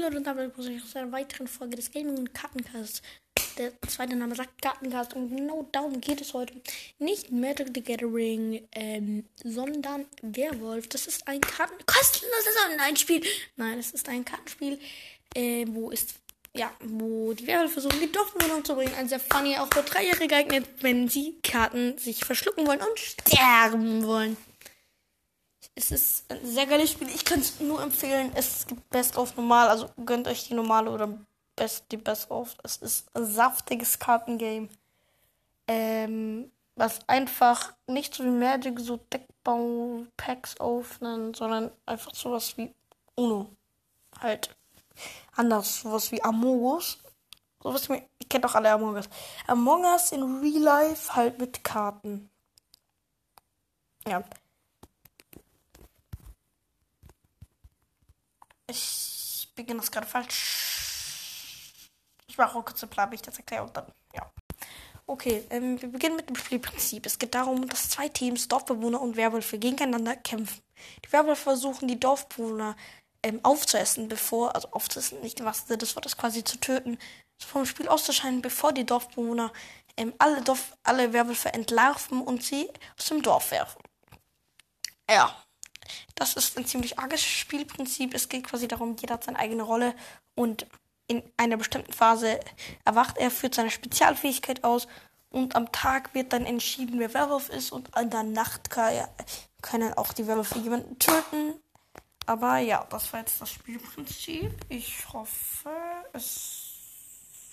Leute und damit muss ich zu einer weiteren Folge des Gaming und Kartencasts. Der zweite Name sagt Kartencast und genau darum geht es heute. Nicht Magic the Gathering, ähm, sondern Werwolf. Das ist ein Karten kostenloses Online-Spiel. Nein, es ist ein Kartenspiel, äh, wo ist ja, wo die Werwölfe versuchen, Dorfbewohner zu bringen. Ein sehr funny, auch für Dreijährige geeignet, wenn sie Karten sich verschlucken wollen und sterben wollen. Es ist ein sehr geiles Spiel. Ich kann es nur empfehlen. Es gibt Best of normal, also gönnt euch die normale oder Best, die Best of. Es ist ein saftiges Kartengame. Ähm, was einfach nicht so wie Magic so Deckbau-Packs aufnehmen, sondern einfach sowas wie Uno. Halt anders, sowas wie Among Us. Sowas wie, ich kenne doch alle Among Us. Among Us in Real Life halt mit Karten. Ja. Beginne das gerade falsch. Ich mache auch kurz eine Plan, wie ich das erkläre und dann, ja. Okay, ähm, wir beginnen mit dem Spielprinzip. Es geht darum, dass zwei Teams, Dorfbewohner und Werwölfe, gegeneinander kämpfen. Die Werwölfe versuchen, die Dorfbewohner ähm, aufzuessen, bevor, also aufzuessen, nicht im wahrsten Sinne des Wortes, quasi zu töten, vom Spiel auszuscheiden, bevor die Dorfbewohner ähm, alle, Dorf, alle Werwölfe entlarven und sie aus dem Dorf werfen. Ja, das ist ein ziemlich arges Spielprinzip. Es geht quasi darum, jeder hat seine eigene Rolle und in einer bestimmten Phase erwacht er, führt seine Spezialfähigkeit aus und am Tag wird dann entschieden, wer Werwolf ist und in der Nacht können auch die Werwölfe jemanden töten. Aber ja, das war jetzt das Spielprinzip. Ich hoffe, es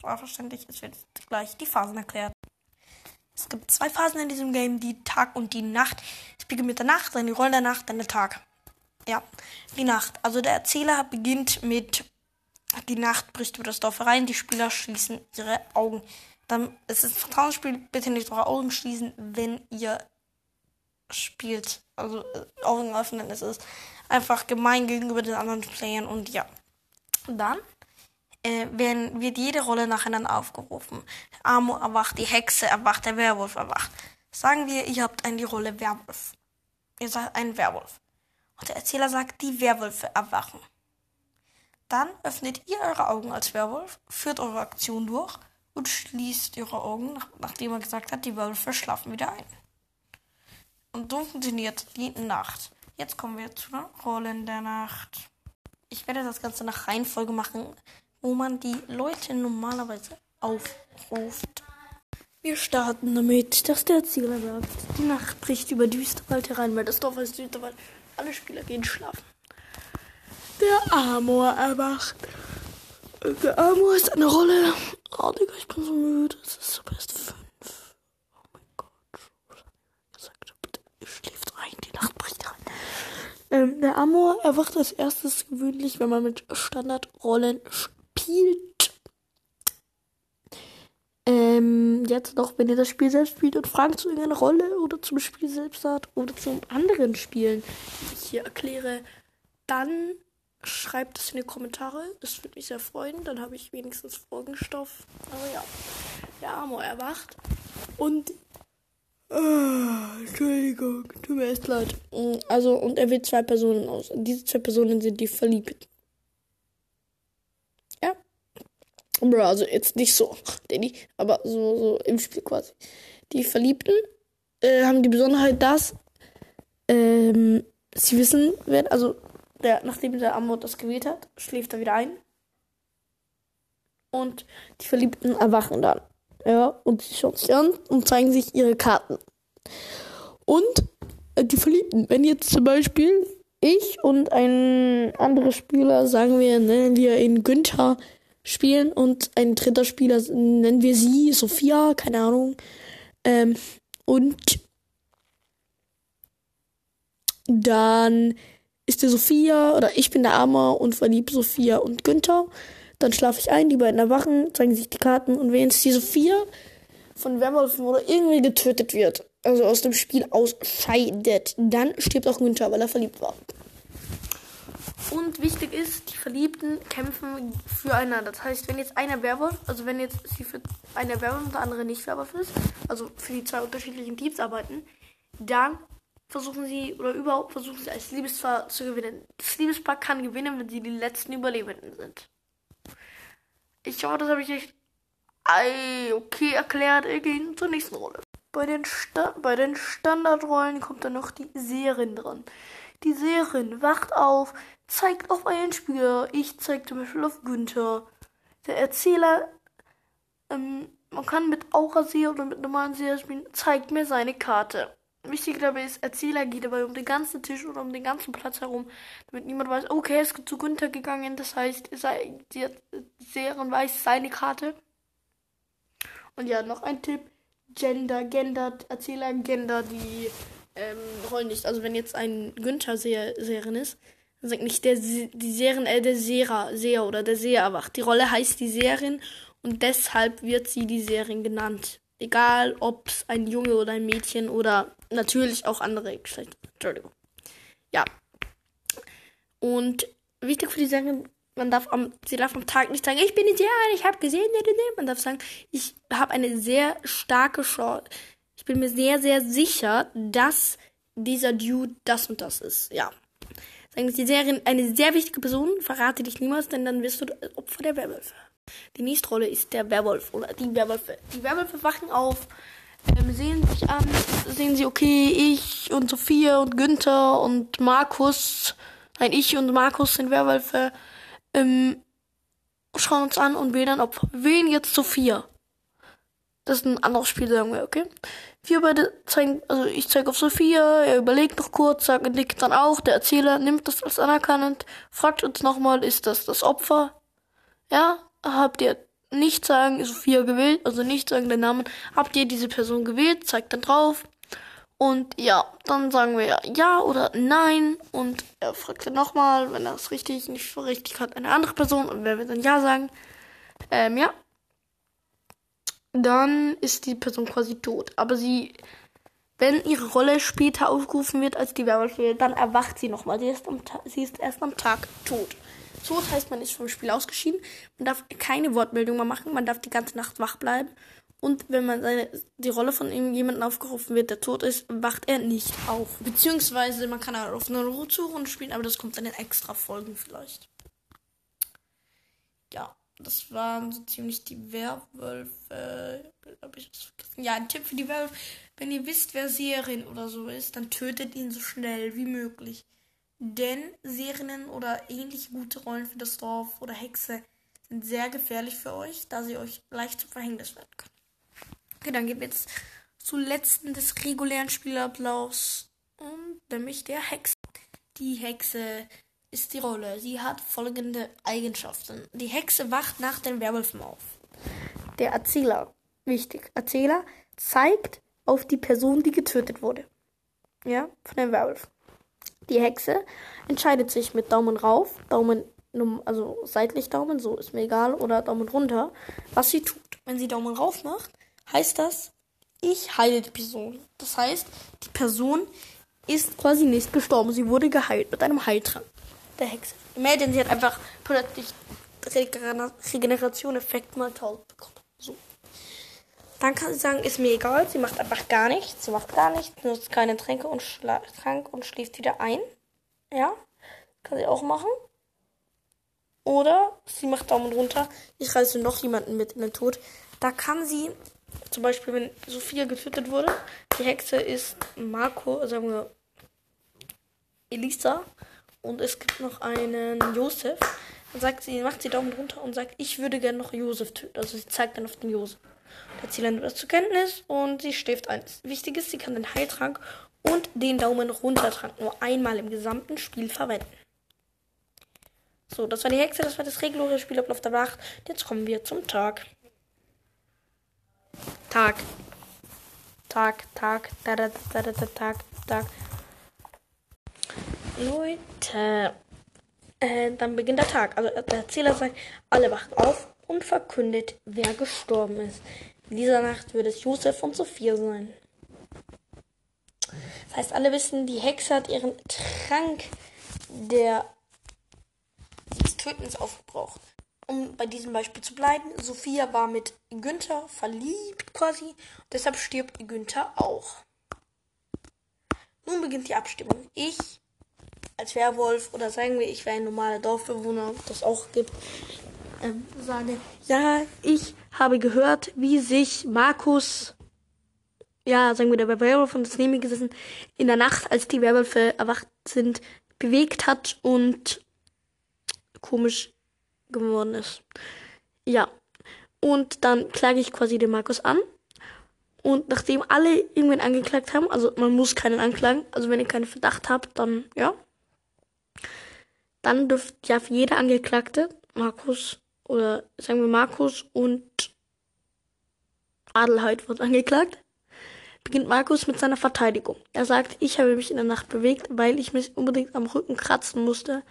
war verständlich. Es wird gleich die Phasen erklärt. Es gibt zwei Phasen in diesem Game, die Tag und die Nacht. Es beginnt mit der Nacht, dann die Rolle der Nacht, dann der Tag. Ja, die Nacht. Also der Erzähler beginnt mit die Nacht bricht über das Dorf herein, die Spieler schließen ihre Augen. Dann es ist ein Vertrauensspiel, bitte nicht eure Augen schließen, wenn ihr spielt. Also äh, Augen öffnen, es ist einfach gemein gegenüber den anderen Playern und ja. Dann äh, werden, wird jede Rolle nacheinander aufgerufen. Amor erwacht, die Hexe erwacht, der Werwolf erwacht. Sagen wir, ihr habt eine die Rolle Werwolf. Ihr seid ein Werwolf. Und der Erzähler sagt, die Werwölfe erwachen. Dann öffnet ihr eure Augen als Werwolf, führt eure Aktion durch und schließt eure Augen, nachdem er gesagt hat, die Werwölfe schlafen wieder ein. Und so funktioniert die Nacht. Jetzt kommen wir zu den Rollen der Nacht. Ich werde das Ganze nach Reihenfolge machen, wo man die Leute normalerweise aufruft. Wir starten damit, dass der Erzähler sagt, die Nacht bricht über Düsterwald herein, weil das Dorf heißt Düsterwald. Alle Spieler gehen schlafen. Der Amor erwacht. Der Amor ist eine Rolle. Oh, Digga, ich bin so müde. Es ist so best 5. Oh mein Gott. Gesagt, bitte, schläft rein. Die Nacht bricht rein. Ähm, der Amor erwacht als erstes gewöhnlich, wenn man mit Standardrollen spielt. Ähm, jetzt noch, wenn ihr das Spiel selbst spielt und Fragen zu irgendeiner Rolle oder zum Spiel selbst habt oder zu anderen Spielen, die ich hier erkläre, dann schreibt es in die Kommentare. Das würde mich sehr freuen. Dann habe ich wenigstens Folgenstoff. Aber ja, der Amor erwacht. Und. Oh, Entschuldigung, tut mir echt leid. Also, und er wählt zwei Personen aus. Diese zwei Personen sind die Verliebten. Ja. Bro, also jetzt nicht so, Danny, aber so, so im Spiel quasi. Die Verliebten äh, haben die Besonderheit, dass ähm, sie wissen, wer, also der, nachdem der Amor das gewählt hat, schläft er wieder ein. Und die Verliebten erwachen dann. Ja, und sie schauen sich an und zeigen sich ihre Karten. Und äh, die Verliebten, wenn jetzt zum Beispiel ich und ein anderer Spieler, sagen wir, nennen wir ihn Günther, spielen und ein dritter Spieler, nennen wir sie Sophia, keine Ahnung. Ähm, und dann ist die Sophia oder ich bin der Amor und verliebt Sophia und Günther. Dann schlafe ich ein, die beiden erwachen, zeigen sich die Karten und wenn jetzt die Sophia von Werwolfen oder irgendwie getötet wird, also aus dem Spiel ausscheidet, dann stirbt auch Günther, weil er verliebt war. Und wichtig ist, die Verliebten kämpfen füreinander. Das heißt, wenn jetzt einer Werwolf, also wenn jetzt sie für einer Werwolf und der andere nicht Werwolf ist, also für die zwei unterschiedlichen Teams arbeiten, dann versuchen sie, oder überhaupt versuchen sie als Liebespaar zu gewinnen. Das Liebespaar kann gewinnen, wenn sie die letzten Überlebenden sind. Ich hoffe, das habe ich nicht okay erklärt. Wir gehen zur nächsten Rolle. Bei den, Sta bei den Standardrollen kommt dann noch die Seherin dran. Die Seherin wacht auf, zeigt auf einen Spieler. Ich zeige zum Beispiel auf Günther. Der Erzähler, ähm, man kann mit Aura-Seher oder mit normalen Seher spielen, zeigt mir seine Karte. Wichtig dabei ist, Erzähler geht dabei um den ganzen Tisch oder um den ganzen Platz herum, damit niemand weiß, okay, er ist zu Günther gegangen, das heißt, die Seherin weiß seine Karte. Und ja, noch ein Tipp, Gender, Gender, Erzähler, Gender, die ähm, Rollen nicht. Also wenn jetzt ein Günther Seherin ist, dann sagt nicht der die Seherin, äh, der Seher, Seher oder der Seher erwacht. Die Rolle heißt die Seherin und deshalb wird sie die Seherin genannt. Egal, ob es ein Junge oder ein Mädchen oder natürlich auch andere Geschlechter. Entschuldigung. Ja. Und wichtig für die Serie, man darf am, sie darf am Tag nicht sagen, ich bin die Seherin, ich habe gesehen, man darf sagen, ich habe eine sehr starke Chance. Ich bin mir sehr, sehr sicher, dass dieser Dude das und das ist. Ja. Sagen ist die Serie eine sehr wichtige Person, verrate dich niemals, denn dann wirst du Opfer der Werwölfe. Die nächste Rolle ist der Werwolf oder die Werwölfe. Die Werwölfe wachen auf, ähm, sehen sich an, sehen sie, okay, ich und Sophia und Günther und Markus, nein, ich und Markus sind Werwölfe, ähm, schauen uns an und wählen dann Opfer. Wählen jetzt Sophia. Das ist ein anderes Spiel, sagen wir, okay? Wir beide zeigen, also ich zeige auf Sophia, er überlegt noch kurz, sagt Nick dann auch, der Erzähler nimmt das als anerkennend, fragt uns nochmal, ist das das Opfer? Ja, habt ihr nicht sagen, Sophia gewählt, also nicht sagen den Namen, habt ihr diese Person gewählt, zeigt dann drauf. Und ja, dann sagen wir ja, ja oder nein. Und er fragt dann nochmal, wenn er es richtig, nicht richtig hat, eine andere Person. Und wer wird dann ja sagen, ähm, ja, dann ist die Person quasi tot. Aber sie, wenn ihre Rolle später aufgerufen wird als die Werwolf, dann erwacht sie nochmal. Sie, ist sie ist erst am Tag tot. Tot heißt, man ist vom Spiel ausgeschieden. Man darf keine Wortmeldung mehr machen. Man darf die ganze Nacht wach bleiben. Und wenn man seine, die Rolle von jemandem aufgerufen wird, der tot ist, wacht er nicht auf. Beziehungsweise man kann auch auf eine Rotsuche spielen, aber das kommt dann in extra Folgen vielleicht. Das waren so ziemlich die Werwölfe. Hab ich das vergessen? Ja, ein Tipp für die Werwölfe. Wenn ihr wisst, wer Seherin oder so ist, dann tötet ihn so schnell wie möglich. Denn Serien oder ähnliche gute Rollen für das Dorf oder Hexe sind sehr gefährlich für euch, da sie euch leicht zum Verhängnis werden können. Okay, dann gehen wir jetzt zu letzten des regulären Spielablaufs und nämlich der Hexe. Die Hexe ist die Rolle. Sie hat folgende Eigenschaften. Die Hexe wacht nach den Werwölfen auf. Der Erzähler, wichtig, Erzähler zeigt auf die Person, die getötet wurde. Ja, von den Werwölfen. Die Hexe entscheidet sich mit Daumen rauf, Daumen, also seitlich Daumen, so ist mir egal, oder Daumen runter, was sie tut. Wenn sie Daumen rauf macht, heißt das, ich heile die Person. Das heißt, die Person ist quasi nicht gestorben. Sie wurde geheilt mit einem Heiltrank der Hexe. Imagine, sie hat einfach plötzlich Regeneration-Effekt mal 1000 bekommen. So. Dann kann sie sagen, ist mir egal, sie macht einfach gar nichts, sie macht gar nichts, nutzt keine Tränke und Trank und schläft wieder ein. Ja, kann sie auch machen. Oder sie macht Daumen runter, ich reiße noch jemanden mit in den Tod. Da kann sie, zum Beispiel, wenn Sophia getötet wurde, die Hexe ist Marco, sagen wir Elisa, und es gibt noch einen Josef. Dann sagt sie, macht sie Daumen runter und sagt, ich würde gerne noch Josef töten. Also sie zeigt dann auf den Josef. Der Erzähler nimmt das zur Kenntnis und sie schläft ein. Wichtig ist, sie kann den Heiltrank und den Daumen runtertrank nur einmal im gesamten Spiel verwenden. So, das war die Hexe, das war das reguläre Spielablauf der Nacht. Jetzt kommen wir zum Tag. Tag. Tag, Tag, da, da, da, da, da, Tag, Tag. Leute, äh, dann beginnt der Tag. Also der Erzähler sagt, alle wachen auf und verkündet, wer gestorben ist. In dieser Nacht wird es Josef und Sophia sein. Das heißt, alle wissen, die Hexe hat ihren Trank der des Tötens aufgebraucht. Um bei diesem Beispiel zu bleiben, Sophia war mit Günther verliebt quasi, deshalb stirbt Günther auch. nun beginnt die Abstimmung. Ich als Werwolf oder sagen wir, ich wäre ein normaler Dorfbewohner, das auch gibt, ähm, sage, ja, ich habe gehört, wie sich Markus, ja, sagen wir, der Werwolf und das neben mir gesessen, in der Nacht, als die Werwölfe erwacht sind, bewegt hat und komisch geworden ist. Ja. Und dann klage ich quasi den Markus an. Und nachdem alle irgendwen angeklagt haben, also man muss keinen anklagen, also wenn ihr keinen Verdacht habt, dann ja. Dann dürft ja jeder Angeklagte, Markus, oder sagen wir Markus und Adelheid wird angeklagt, beginnt Markus mit seiner Verteidigung. Er sagt, ich habe mich in der Nacht bewegt, weil ich mich unbedingt am Rücken kratzen musste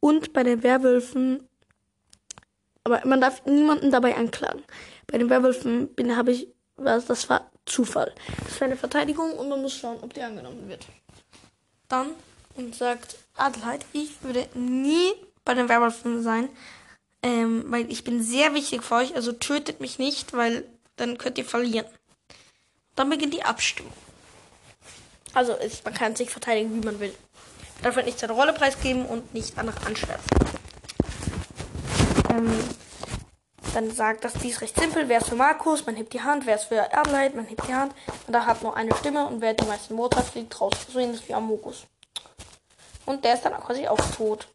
und bei den Werwölfen, aber man darf niemanden dabei anklagen. Bei den Werwölfen bin, habe ich, was, das war Zufall. Das war eine Verteidigung und man muss schauen, ob die angenommen wird. Dann und sagt Adelheid, ich würde nie bei den Werwölfen sein, ähm, weil ich bin sehr wichtig für euch, also tötet mich nicht, weil dann könnt ihr verlieren. Dann beginnt die Abstimmung. Also ist, man kann sich verteidigen, wie man will. Man darf halt nicht seine Rolle preisgeben und nicht andere anschwärzen. Ähm, dann sagt das dies recht simpel. Wer ist für Markus? Man hebt die Hand. Wer ist für Adelheid? Man hebt die Hand. Und da hat nur eine Stimme und wer die meisten Worte hat, fliegt raus. So ähnlich wie Amogus. Und der ist dann quasi auch tot.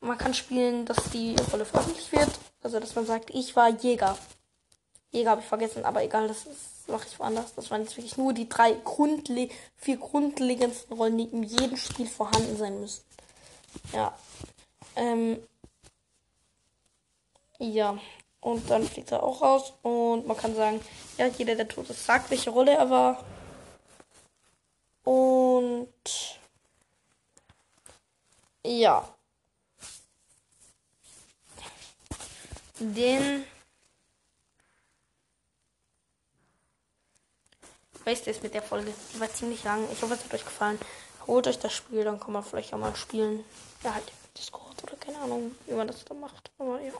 Man kann spielen, dass die Rolle veröffentlicht wird. Also, dass man sagt, ich war Jäger. Jäger habe ich vergessen, aber egal, das mache ich woanders. Das waren jetzt wirklich nur die drei grundle vier grundlegendsten Rollen, die in jedem Spiel vorhanden sein müssen. Ja. Ähm. Ja. Und dann fliegt er auch raus. Und man kann sagen, ja, jeder, der tot ist, sagt, welche Rolle er war. Und. Ja. Den. Beste ist mit der Folge. Die war ziemlich lang. Ich hoffe, es hat euch gefallen. Holt euch das Spiel, dann kann man vielleicht auch mal spielen. Ja, halt Discord oder keine Ahnung, wie man das da macht. Aber ja.